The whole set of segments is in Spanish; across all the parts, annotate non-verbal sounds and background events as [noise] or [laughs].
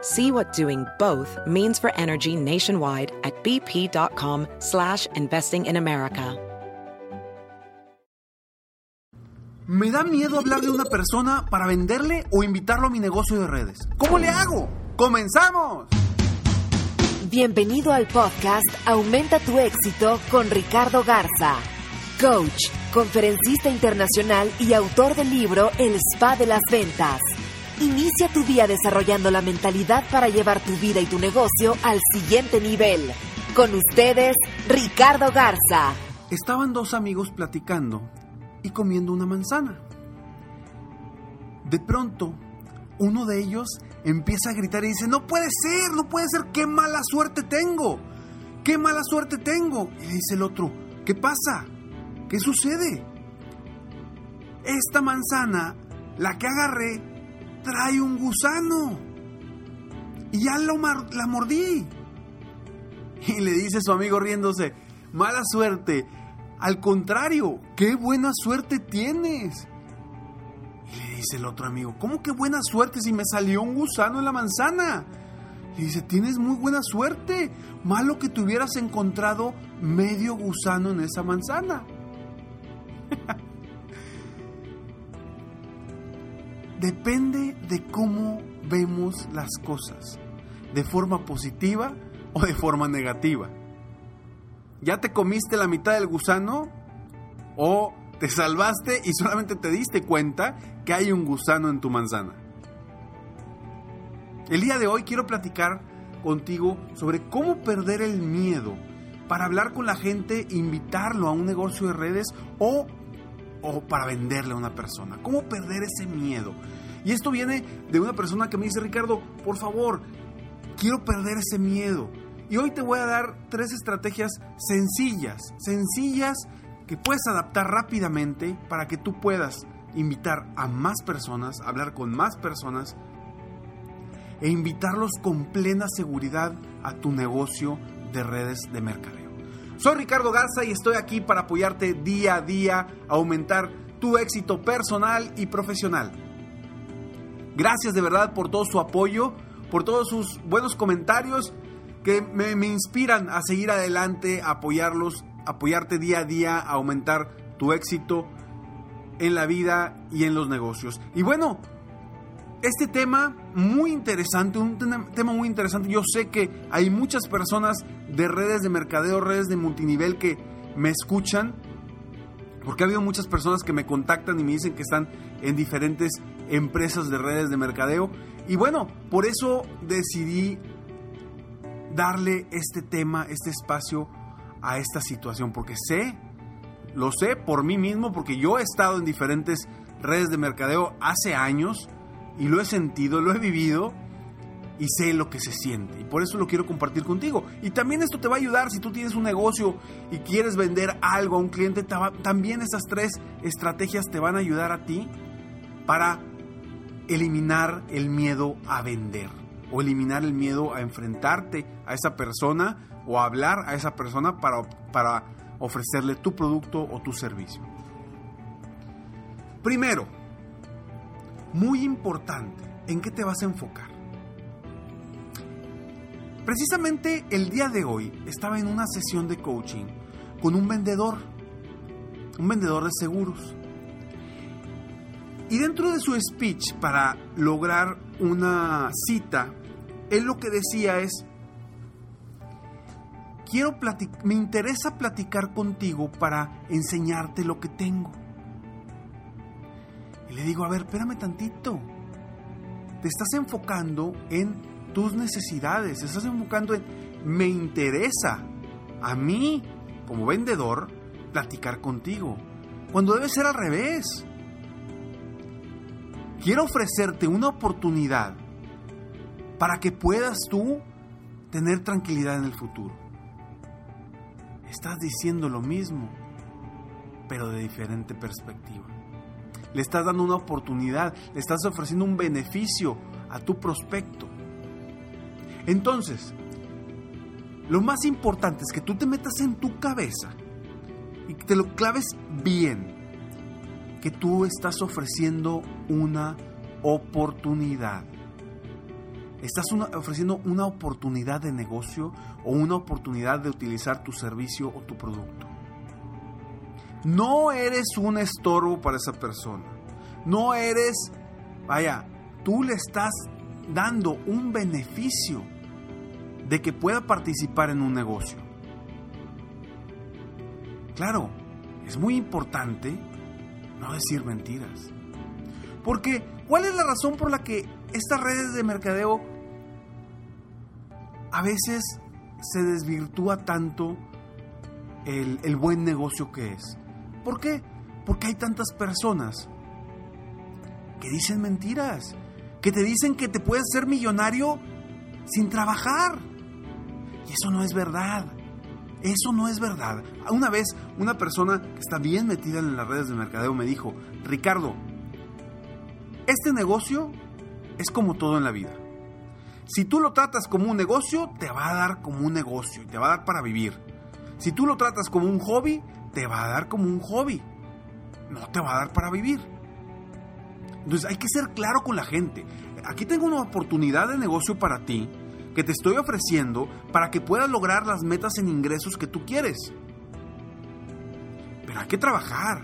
See what doing both means for energy nationwide at bp.com slash investing in America. Me da miedo hablar de una persona para venderle o invitarlo a mi negocio de redes. ¿Cómo le hago? ¡Comenzamos! Bienvenido al podcast Aumenta tu éxito con Ricardo Garza, coach, conferencista internacional y autor del libro El Spa de las Ventas. Inicia tu día desarrollando la mentalidad para llevar tu vida y tu negocio al siguiente nivel. Con ustedes, Ricardo Garza. Estaban dos amigos platicando y comiendo una manzana. De pronto, uno de ellos empieza a gritar y dice, no puede ser, no puede ser, qué mala suerte tengo, qué mala suerte tengo. Y dice el otro, ¿qué pasa? ¿Qué sucede? Esta manzana, la que agarré, trae un gusano. Y ya lo la mordí. Y le dice su amigo riéndose, mala suerte. Al contrario, qué buena suerte tienes. Y le dice el otro amigo, ¿cómo que buena suerte si me salió un gusano en la manzana? Y dice, tienes muy buena suerte. Malo que te hubieras encontrado medio gusano en esa manzana. [laughs] Depende de cómo vemos las cosas, de forma positiva o de forma negativa. ¿Ya te comiste la mitad del gusano? ¿O te salvaste y solamente te diste cuenta que hay un gusano en tu manzana? El día de hoy quiero platicar contigo sobre cómo perder el miedo para hablar con la gente, invitarlo a un negocio de redes o o para venderle a una persona. ¿Cómo perder ese miedo? Y esto viene de una persona que me dice, Ricardo, por favor, quiero perder ese miedo. Y hoy te voy a dar tres estrategias sencillas, sencillas que puedes adaptar rápidamente para que tú puedas invitar a más personas, hablar con más personas e invitarlos con plena seguridad a tu negocio de redes de mercadeo. Soy Ricardo Garza y estoy aquí para apoyarte día a día a aumentar tu éxito personal y profesional. Gracias de verdad por todo su apoyo, por todos sus buenos comentarios que me, inspiran a seguir adelante, a apoyarlos, apoyarte día a día, a aumentar tu éxito en la vida y en los negocios. Y bueno, este tema muy interesante, un tema muy interesante. Yo sé que hay muchas personas de redes de mercadeo, redes de multinivel que me escuchan, porque ha habido muchas personas que me contactan y me dicen que están en diferentes empresas de redes de mercadeo. Y bueno, por eso decidí darle este tema, este espacio a esta situación, porque sé, lo sé por mí mismo, porque yo he estado en diferentes redes de mercadeo hace años y lo he sentido, lo he vivido y sé lo que se siente. Y por eso lo quiero compartir contigo. Y también esto te va a ayudar si tú tienes un negocio y quieres vender algo a un cliente. También esas tres estrategias te van a ayudar a ti para eliminar el miedo a vender o eliminar el miedo a enfrentarte a esa persona o a hablar a esa persona para, para ofrecerle tu producto o tu servicio. Primero, muy importante, ¿en qué te vas a enfocar? Precisamente el día de hoy estaba en una sesión de coaching con un vendedor, un vendedor de seguros. Y dentro de su speech para lograr una cita, él lo que decía es, quiero me interesa platicar contigo para enseñarte lo que tengo. Y le digo, a ver, espérame tantito. Te estás enfocando en tus necesidades, te estás enfocando en, me interesa a mí, como vendedor, platicar contigo. Cuando debe ser al revés. Quiero ofrecerte una oportunidad para que puedas tú tener tranquilidad en el futuro. Estás diciendo lo mismo, pero de diferente perspectiva. Le estás dando una oportunidad, le estás ofreciendo un beneficio a tu prospecto. Entonces, lo más importante es que tú te metas en tu cabeza y que te lo claves bien, que tú estás ofreciendo una oportunidad. Estás ofreciendo una oportunidad de negocio o una oportunidad de utilizar tu servicio o tu producto. No eres un estorbo para esa persona. No eres, vaya, tú le estás dando un beneficio de que pueda participar en un negocio. Claro, es muy importante no decir mentiras. Porque, ¿cuál es la razón por la que estas redes de mercadeo a veces se desvirtúa tanto el, buen negocio que es? ¿Por qué? Porque hay tantas personas que dicen mentiras, que te dicen que te puedes ser millonario sin trabajar. Y eso no es verdad. Eso no es verdad. Una vez una persona que está bien metida en las redes de mercadeo me dijo, Ricardo, este negocio es como todo en la vida. Si tú lo tratas como un negocio, te va a dar como un negocio y te va a dar para vivir. Si tú lo tratas como un hobby, te va a dar como un hobby. No te va a dar para vivir. Entonces hay que ser claro con la gente. Aquí tengo una oportunidad de negocio para ti que te estoy ofreciendo para que puedas lograr las metas en ingresos que tú quieres. Pero hay que trabajar,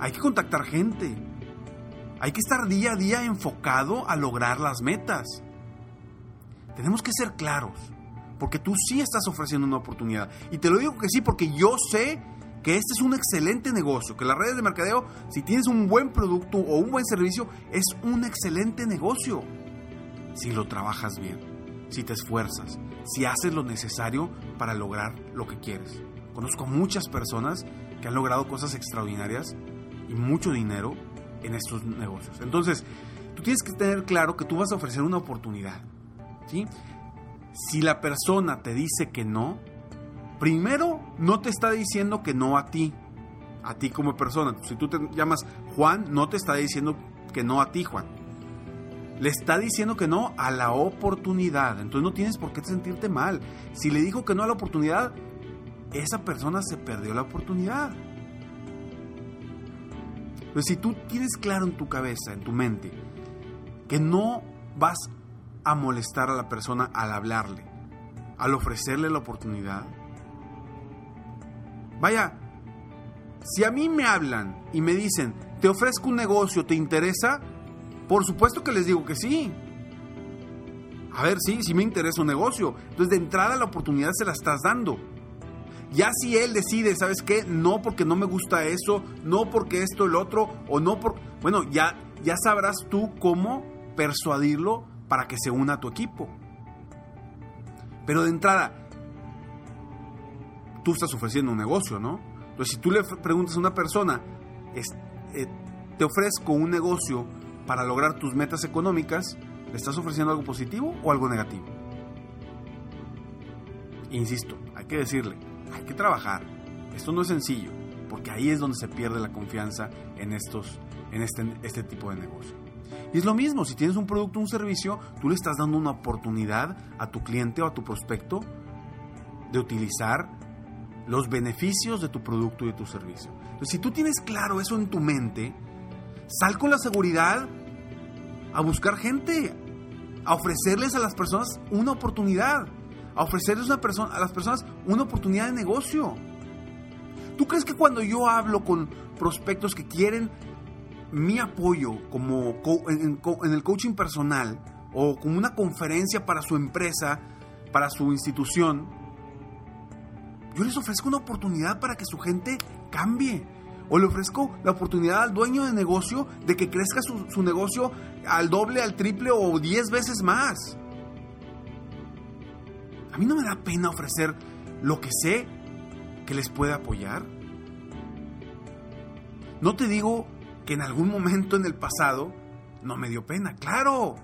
hay que contactar gente, hay que estar día a día enfocado a lograr las metas. Tenemos que ser claros, porque tú sí estás ofreciendo una oportunidad. Y te lo digo que sí, porque yo sé que este es un excelente negocio, que las redes de mercadeo, si tienes un buen producto o un buen servicio, es un excelente negocio. Si lo trabajas bien, si te esfuerzas, si haces lo necesario para lograr lo que quieres. Conozco muchas personas que han logrado cosas extraordinarias y mucho dinero en estos negocios. Entonces, tú tienes que tener claro que tú vas a ofrecer una oportunidad. ¿sí? Si la persona te dice que no, primero no te está diciendo que no a ti, a ti como persona. Si tú te llamas Juan, no te está diciendo que no a ti, Juan. Le está diciendo que no a la oportunidad. Entonces no tienes por qué sentirte mal. Si le dijo que no a la oportunidad, esa persona se perdió la oportunidad. Pero si tú tienes claro en tu cabeza, en tu mente, que no vas a molestar a la persona al hablarle, al ofrecerle la oportunidad, vaya, si a mí me hablan y me dicen, te ofrezco un negocio, ¿te interesa? Por supuesto que les digo que sí. A ver, sí, sí me interesa un negocio. Entonces, de entrada la oportunidad se la estás dando. Ya si él decide, ¿sabes qué? No porque no me gusta eso, no porque esto, el otro, o no por... Bueno, ya, ya sabrás tú cómo persuadirlo para que se una a tu equipo. Pero de entrada, tú estás ofreciendo un negocio, ¿no? Entonces, si tú le preguntas a una persona, eh, te ofrezco un negocio para lograr tus metas económicas, ¿le estás ofreciendo algo positivo o algo negativo? Insisto, hay que decirle, hay que trabajar. Esto no es sencillo, porque ahí es donde se pierde la confianza en, estos, en este, este tipo de negocio. Y es lo mismo, si tienes un producto o un servicio, tú le estás dando una oportunidad a tu cliente o a tu prospecto de utilizar los beneficios de tu producto y de tu servicio. Entonces, si tú tienes claro eso en tu mente, sal con la seguridad a buscar gente, a ofrecerles a las personas una oportunidad a ofrecerles a las personas una oportunidad de negocio. ¿Tú crees que cuando yo hablo con prospectos que quieren mi apoyo como en, en el coaching personal o como una conferencia para su empresa, para su institución, yo les ofrezco una oportunidad para que su gente cambie. O le ofrezco la oportunidad al dueño de negocio de que crezca su, su negocio al doble, al triple o diez veces más. A mí no me da pena ofrecer lo que sé que les puede apoyar. No te digo que en algún momento en el pasado no me dio pena. Claro,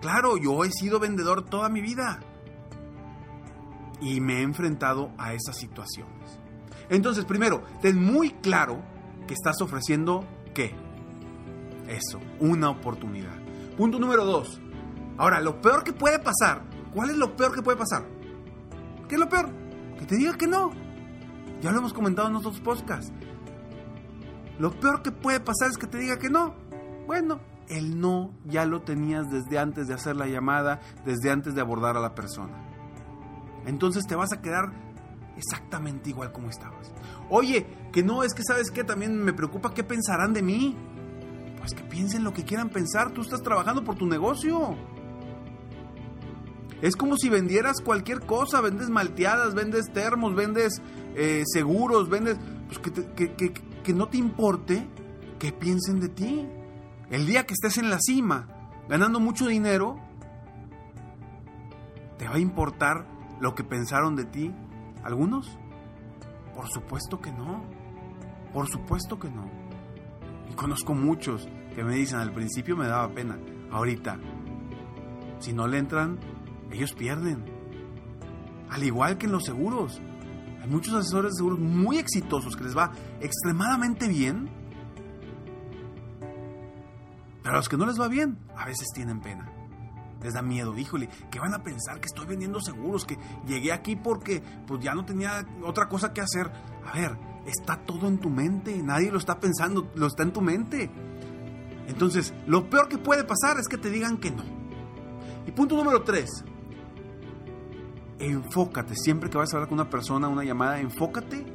claro, yo he sido vendedor toda mi vida. Y me he enfrentado a esas situaciones. Entonces, primero, ten muy claro que estás ofreciendo qué. Eso, una oportunidad. Punto número dos. Ahora, lo peor que puede pasar, ¿cuál es lo peor que puede pasar? ¿Qué es lo peor? Que te diga que no. Ya lo hemos comentado en otros podcasts. Lo peor que puede pasar es que te diga que no. Bueno, el no ya lo tenías desde antes de hacer la llamada, desde antes de abordar a la persona. Entonces te vas a quedar exactamente igual como estabas. Oye, que no, es que sabes que también me preocupa qué pensarán de mí. Pues que piensen lo que quieran pensar, tú estás trabajando por tu negocio. Es como si vendieras cualquier cosa, vendes malteadas, vendes termos, vendes eh, seguros, vendes... Pues que, que, que no te importe que piensen de ti. El día que estés en la cima, ganando mucho dinero, ¿te va a importar lo que pensaron de ti algunos? Por supuesto que no. Por supuesto que no. Y conozco muchos que me dicen al principio me daba pena. Ahorita, si no le entran, ellos pierden. Al igual que en los seguros. Hay muchos asesores de seguros muy exitosos que les va extremadamente bien. Pero a los que no les va bien, a veces tienen pena. Les da miedo, híjole, que van a pensar que estoy vendiendo seguros, que llegué aquí porque pues ya no tenía otra cosa que hacer. A ver, está todo en tu mente, nadie lo está pensando, lo está en tu mente. Entonces, lo peor que puede pasar es que te digan que no. Y punto número tres, enfócate, siempre que vas a hablar con una persona, una llamada, enfócate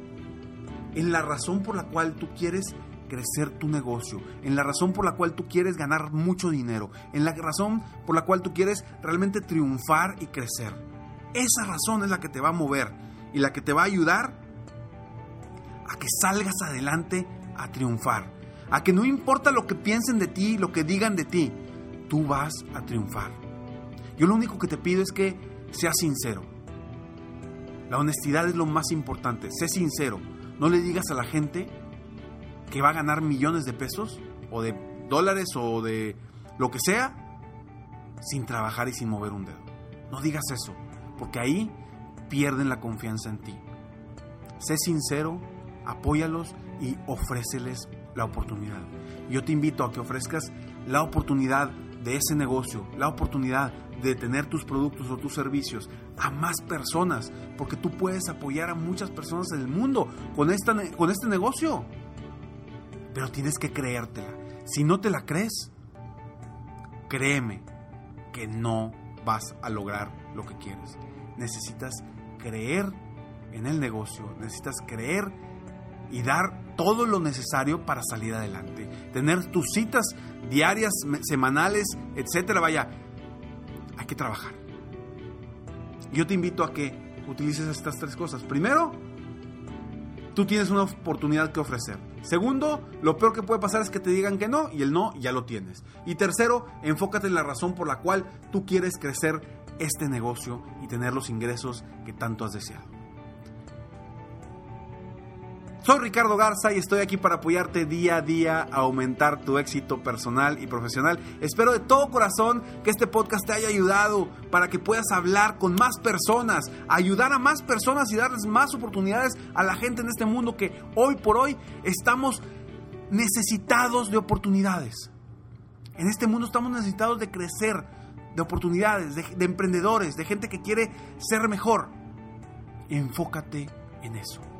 en la razón por la cual tú quieres crecer tu negocio, en la razón por la cual tú quieres ganar mucho dinero, en la razón por la cual tú quieres realmente triunfar y crecer. Esa razón es la que te va a mover y la que te va a ayudar a que salgas adelante a triunfar, a que no importa lo que piensen de ti, lo que digan de ti, tú vas a triunfar. Yo lo único que te pido es que seas sincero. La honestidad es lo más importante. Sé sincero. No le digas a la gente que va a ganar millones de pesos o de dólares o de lo que sea sin trabajar y sin mover un dedo. No digas eso, porque ahí pierden la confianza en ti. Sé sincero, apóyalos y ofréceles la oportunidad. Yo te invito a que ofrezcas la oportunidad de ese negocio, la oportunidad de tener tus productos o tus servicios a más personas, porque tú puedes apoyar a muchas personas en el mundo con, esta, con este negocio. Pero tienes que creértela. Si no te la crees, créeme que no vas a lograr lo que quieres. Necesitas creer en el negocio, necesitas creer y dar todo lo necesario para salir adelante. Tener tus citas diarias, semanales, etcétera. Vaya, hay que trabajar. Yo te invito a que utilices estas tres cosas. Primero, tú tienes una oportunidad que ofrecer. Segundo, lo peor que puede pasar es que te digan que no y el no ya lo tienes. Y tercero, enfócate en la razón por la cual tú quieres crecer este negocio y tener los ingresos que tanto has deseado. Soy Ricardo Garza y estoy aquí para apoyarte día a día a aumentar tu éxito personal y profesional. Espero de todo corazón que este podcast te haya ayudado para que puedas hablar con más personas, ayudar a más personas y darles más oportunidades a la gente en este mundo que hoy por hoy estamos necesitados de oportunidades. En este mundo estamos necesitados de crecer, de oportunidades, de, de emprendedores, de gente que quiere ser mejor. Enfócate en eso.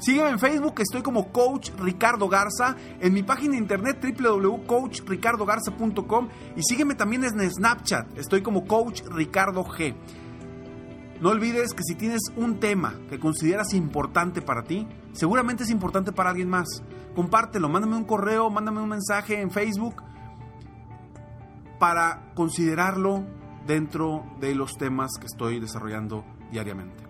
Sígueme en Facebook, estoy como Coach Ricardo Garza, en mi página de internet www.coachricardogarza.com y sígueme también en Snapchat, estoy como Coach Ricardo G. No olvides que si tienes un tema que consideras importante para ti, seguramente es importante para alguien más. Compártelo, mándame un correo, mándame un mensaje en Facebook para considerarlo dentro de los temas que estoy desarrollando diariamente.